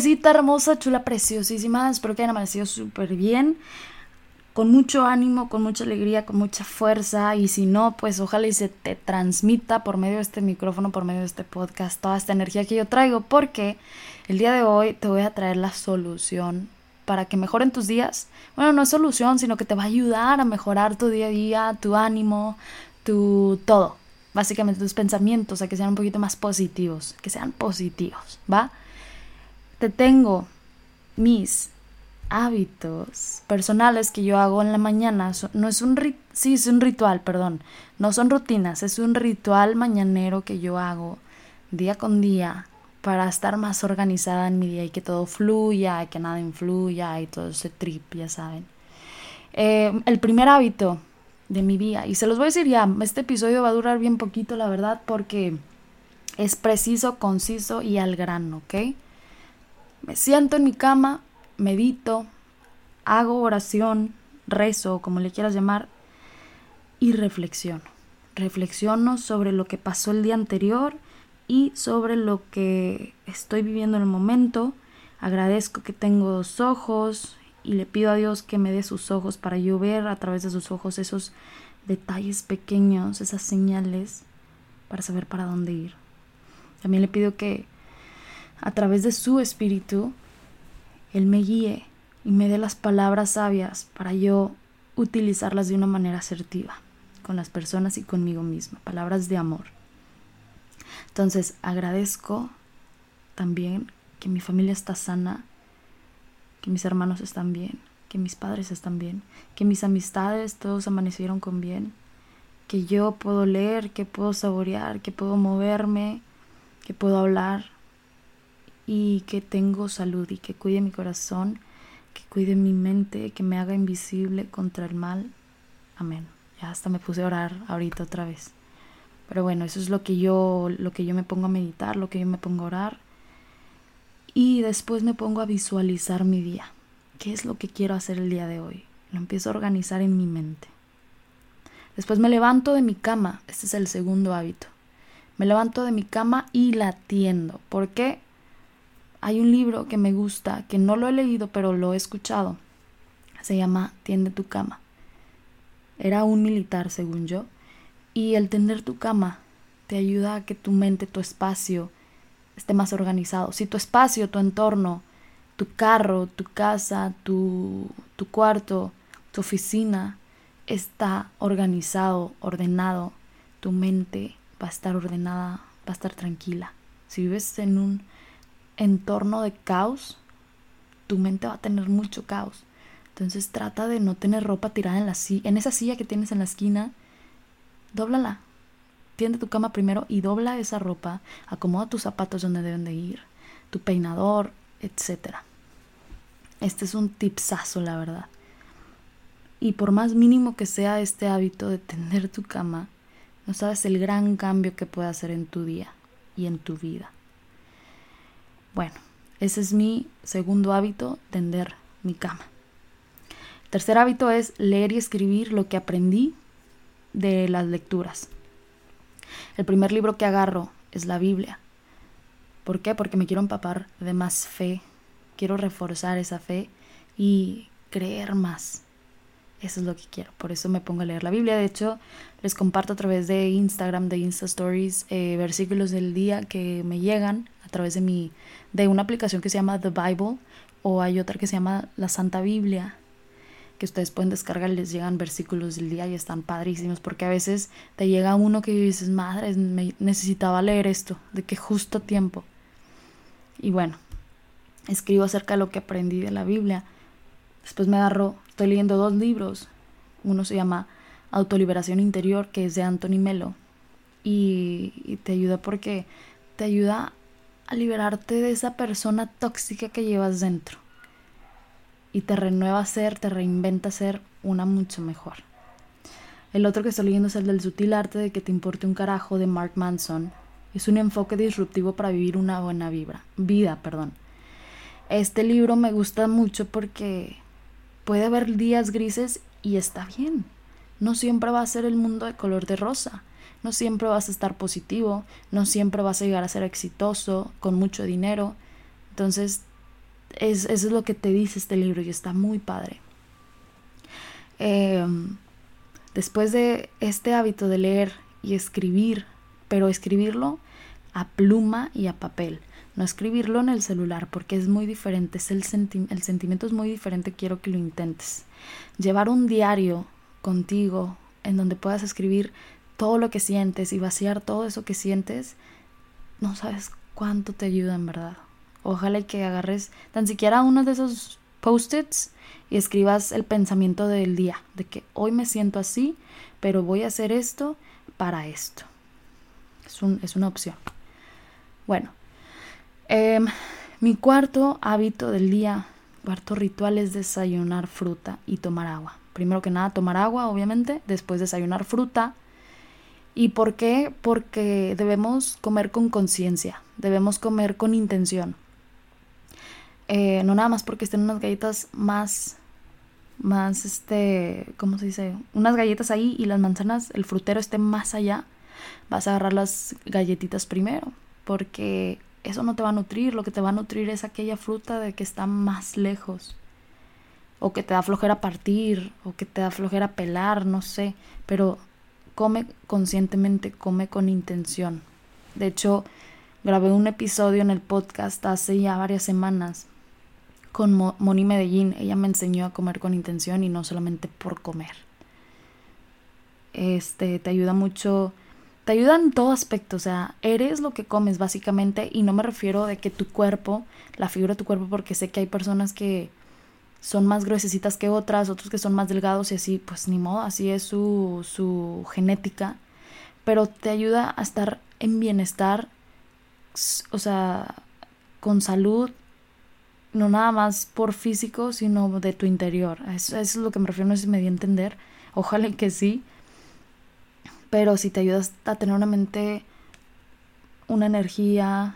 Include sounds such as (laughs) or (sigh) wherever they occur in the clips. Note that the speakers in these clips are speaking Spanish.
Gentecita hermosa, chula, preciosísima. Espero que hayan amanecido súper bien. Con mucho ánimo, con mucha alegría, con mucha fuerza. Y si no, pues ojalá y se te transmita por medio de este micrófono, por medio de este podcast, toda esta energía que yo traigo. Porque el día de hoy te voy a traer la solución para que mejoren tus días. Bueno, no es solución, sino que te va a ayudar a mejorar tu día a día, tu ánimo, tu todo. Básicamente tus pensamientos, a que sean un poquito más positivos, que sean positivos, ¿va? Te tengo mis hábitos personales que yo hago en la mañana. No es un sí, es un ritual, perdón. No son rutinas, es un ritual mañanero que yo hago día con día para estar más organizada en mi día y que todo fluya, que nada influya y todo ese trip, ya saben. Eh, el primer hábito de mi día, y se los voy a decir ya, este episodio va a durar bien poquito, la verdad, porque es preciso, conciso y al grano, ¿ok? Me siento en mi cama, medito, hago oración, rezo, como le quieras llamar, y reflexiono. Reflexiono sobre lo que pasó el día anterior y sobre lo que estoy viviendo en el momento. Agradezco que tengo dos ojos y le pido a Dios que me dé sus ojos para yo ver a través de sus ojos esos detalles pequeños, esas señales para saber para dónde ir. También le pido que a través de su espíritu, Él me guíe y me dé las palabras sabias para yo utilizarlas de una manera asertiva con las personas y conmigo misma, palabras de amor. Entonces agradezco también que mi familia está sana, que mis hermanos están bien, que mis padres están bien, que mis amistades todos amanecieron con bien, que yo puedo leer, que puedo saborear, que puedo moverme, que puedo hablar, y que tengo salud y que cuide mi corazón, que cuide mi mente, que me haga invisible contra el mal. Amén. Ya hasta me puse a orar ahorita otra vez. Pero bueno, eso es lo que yo lo que yo me pongo a meditar, lo que yo me pongo a orar. Y después me pongo a visualizar mi día. ¿Qué es lo que quiero hacer el día de hoy? Lo empiezo a organizar en mi mente. Después me levanto de mi cama. Este es el segundo hábito. Me levanto de mi cama y la tiendo. ¿Por qué? Hay un libro que me gusta, que no lo he leído, pero lo he escuchado. Se llama Tiende tu cama. Era un militar, según yo. Y el tender tu cama te ayuda a que tu mente, tu espacio, esté más organizado. Si tu espacio, tu entorno, tu carro, tu casa, tu, tu cuarto, tu oficina está organizado, ordenado, tu mente va a estar ordenada, va a estar tranquila. Si vives en un entorno de caos, tu mente va a tener mucho caos. Entonces trata de no tener ropa tirada en la en esa silla que tienes en la esquina, dóblala. Tiende tu cama primero y dobla esa ropa, acomoda tus zapatos donde deben de ir, tu peinador, etc. Este es un tipsazo, la verdad. Y por más mínimo que sea este hábito de tender tu cama, no sabes el gran cambio que puede hacer en tu día y en tu vida. Bueno, ese es mi segundo hábito, tender mi cama. tercer hábito es leer y escribir lo que aprendí de las lecturas. El primer libro que agarro es la Biblia. ¿Por qué? Porque me quiero empapar de más fe. Quiero reforzar esa fe y creer más. Eso es lo que quiero. Por eso me pongo a leer la Biblia. De hecho, les comparto a través de Instagram, de Insta Stories, eh, versículos del día que me llegan través de mi de una aplicación que se llama The Bible o hay otra que se llama la Santa Biblia que ustedes pueden descargar, les llegan versículos del día y están padrísimos, porque a veces te llega uno que dices, madre, necesitaba leer esto, de qué justo tiempo. Y bueno, escribo acerca de lo que aprendí de la Biblia. Después me agarro, estoy leyendo dos libros Uno se llama Autoliberación Interior, que es de Anthony Melo. Y, y te ayuda porque te ayuda a liberarte de esa persona tóxica que llevas dentro. Y te renueva ser, te reinventa ser una mucho mejor. El otro que estoy leyendo es el del sutil arte de que te importe un carajo de Mark Manson. Es un enfoque disruptivo para vivir una buena vibra, vida, perdón. Este libro me gusta mucho porque puede haber días grises y está bien. No siempre va a ser el mundo de color de rosa. No siempre vas a estar positivo. No siempre vas a llegar a ser exitoso, con mucho dinero. Entonces, es, eso es lo que te dice este libro y está muy padre. Em, después de este hábito de leer y escribir, pero escribirlo a pluma y a papel no escribirlo en el celular porque es muy diferente, es el, el sentimiento es muy diferente, quiero que lo intentes. Llevar un diario contigo en donde puedas escribir todo lo que sientes y vaciar todo eso que sientes, no sabes cuánto te ayuda en verdad. Ojalá que agarres tan siquiera uno de esos post-its y escribas el pensamiento del día, de que hoy me siento así, pero voy a hacer esto para esto. Es, un, es una opción. Bueno, Em, mi cuarto hábito del día, cuarto ritual es desayunar fruta y tomar agua. Primero que nada, tomar agua, obviamente, después desayunar fruta. ¿Y por qué? Porque debemos comer con conciencia, debemos comer con intención. Eh, no nada más porque estén unas galletas más, más, este, ¿cómo se dice? Unas galletas ahí y las manzanas, el frutero esté más allá, vas a agarrar las galletitas primero, porque eso no te va a nutrir, lo que te va a nutrir es aquella fruta de que está más lejos, o que te da flojera partir, o que te da flojera pelar, no sé, pero come conscientemente, come con intención. De hecho, grabé un episodio en el podcast hace ya varias semanas con Moni Medellín. Ella me enseñó a comer con intención y no solamente por comer. Este te ayuda mucho te ayuda en todo aspecto, o sea, eres lo que comes básicamente y no me refiero de que tu cuerpo, la figura de tu cuerpo, porque sé que hay personas que son más gruesecitas que otras, otros que son más delgados y así, pues ni modo, así es su, su genética, pero te ayuda a estar en bienestar, o sea, con salud, no nada más por físico, sino de tu interior. Eso, eso es lo que me refiero, no sé si me di a entender, ojalá que sí pero si te ayudas a tener una mente, una energía,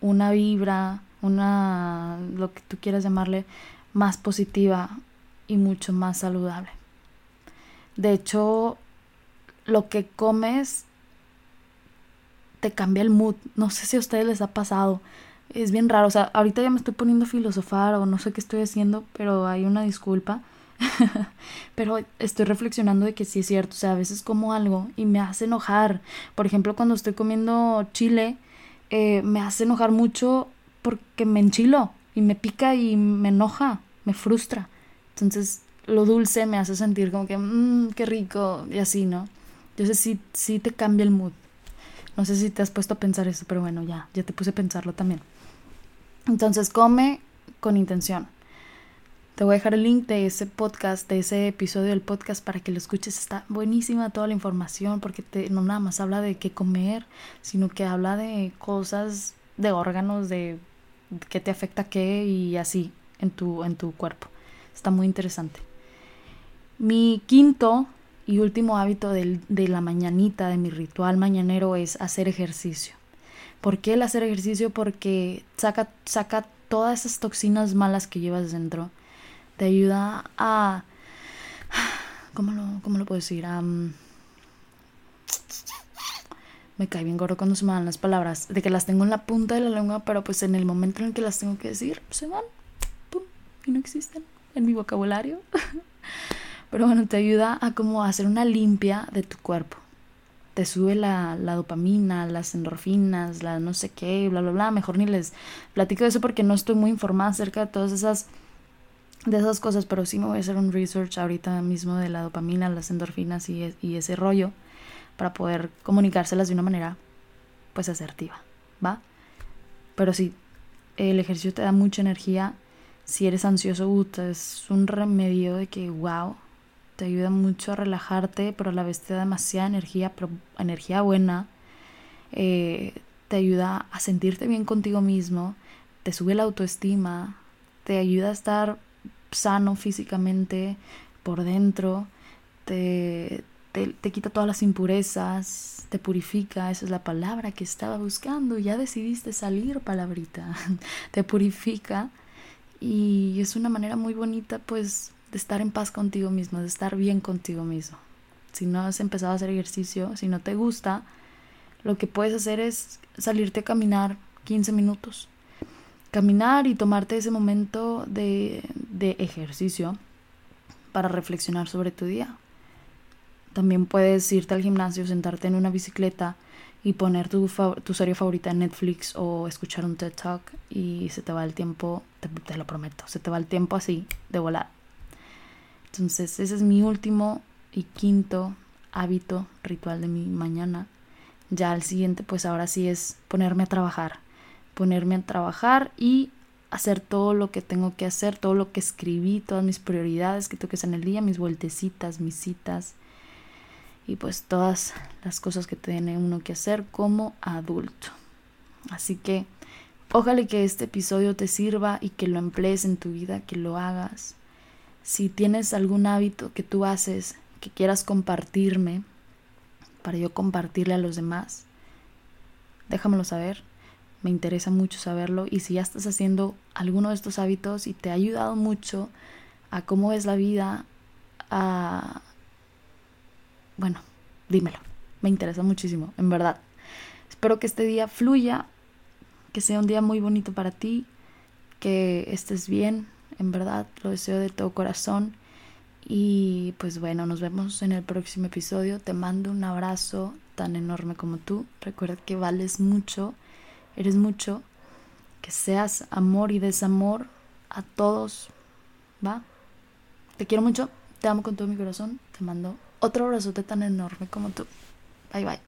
una vibra, una, lo que tú quieras llamarle, más positiva y mucho más saludable. De hecho, lo que comes te cambia el mood. No sé si a ustedes les ha pasado. Es bien raro. O sea, ahorita ya me estoy poniendo a filosofar o no sé qué estoy haciendo, pero hay una disculpa. (laughs) Pero estoy reflexionando de que sí es cierto, o sea, a veces como algo y me hace enojar. Por ejemplo, cuando estoy comiendo chile, eh, me hace enojar mucho porque me enchilo y me pica y me enoja, me frustra. Entonces, lo dulce me hace sentir como que, mmm, qué rico, y así, ¿no? Entonces, sí, sí te cambia el mood. No sé si te has puesto a pensar eso, pero bueno, ya, ya te puse a pensarlo también. Entonces, come con intención. Te voy a dejar el link de ese podcast, de ese episodio del podcast para que lo escuches. Está buenísima toda la información porque te, no nada más habla de qué comer, sino que habla de cosas, de órganos, de qué te afecta qué y así en tu, en tu cuerpo. Está muy interesante. Mi quinto y último hábito de la mañanita, de mi ritual mañanero, es hacer ejercicio. ¿Por qué el hacer ejercicio? Porque saca, saca todas esas toxinas malas que llevas dentro te ayuda a... ¿Cómo lo, cómo lo puedo decir? Me cae bien gordo cuando se me dan las palabras, de que las tengo en la punta de la lengua, pero pues en el momento en el que las tengo que decir, se van, pum, y no existen en mi vocabulario. (laughs) pero bueno, te ayuda a como hacer una limpia de tu cuerpo. Te sube la, la dopamina, las endorfinas, la no sé qué, bla, bla, bla. Mejor ni les platico eso porque no estoy muy informada acerca de todas esas de esas cosas, pero sí me voy a hacer un research ahorita mismo de la dopamina, las endorfinas y, e, y ese rollo para poder comunicárselas de una manera pues asertiva, ¿va? Pero sí, el ejercicio te da mucha energía. Si eres ansioso, es un remedio de que, wow, te ayuda mucho a relajarte, pero a la vez te da demasiada energía, pero energía buena. Eh, te ayuda a sentirte bien contigo mismo, te sube la autoestima, te ayuda a estar sano físicamente por dentro, te, te, quita todas las impurezas, te purifica, esa es la palabra que estaba buscando, ya decidiste salir, palabrita, (laughs) te purifica y es una manera muy bonita pues de estar en paz contigo mismo, de estar bien contigo mismo. Si no has empezado a hacer ejercicio, si no te gusta, lo que puedes hacer es salirte a caminar 15 minutos. Caminar y tomarte ese momento de, de ejercicio para reflexionar sobre tu día. También puedes irte al gimnasio, sentarte en una bicicleta y poner tu, tu serie favorita en Netflix o escuchar un TED Talk y se te va el tiempo, te, lo prometo, se te va el tiempo así, de volar. Entonces ese es mi último y quinto hábito ritual de mi mañana. Ya el siguiente pues ahora sí es ponerme a trabajar, ponerme a trabajar y hacer todo lo que tengo que hacer, todo lo que escribí, todas mis prioridades que tengo que hacer en el día, mis vueltecitas, mis citas, y pues todas las cosas que tiene uno que hacer como adulto. Así que ojalá que este episodio te sirva y que lo emplees en tu vida, que lo hagas. Si tienes algún hábito que tú haces que quieras compartirme para yo compartirle a los demás, déjamelo saber. Me interesa mucho saberlo y si ya estás haciendo alguno de estos hábitos y te ha ayudado mucho a cómo es la vida, a bueno, dímelo. Me interesa muchísimo, en verdad. Espero que este día fluya, que sea un día muy bonito para ti, que estés bien, en verdad, lo deseo de todo corazón. Y pues bueno, nos vemos en el próximo episodio. Te mando un abrazo tan enorme como tú. Recuerda que vales mucho, eres mucho, que seas amor y desamor a todos, ¿va? Te quiero mucho, te amo con todo mi corazón, te mando otro abrazote tan enorme como tú. Bye bye.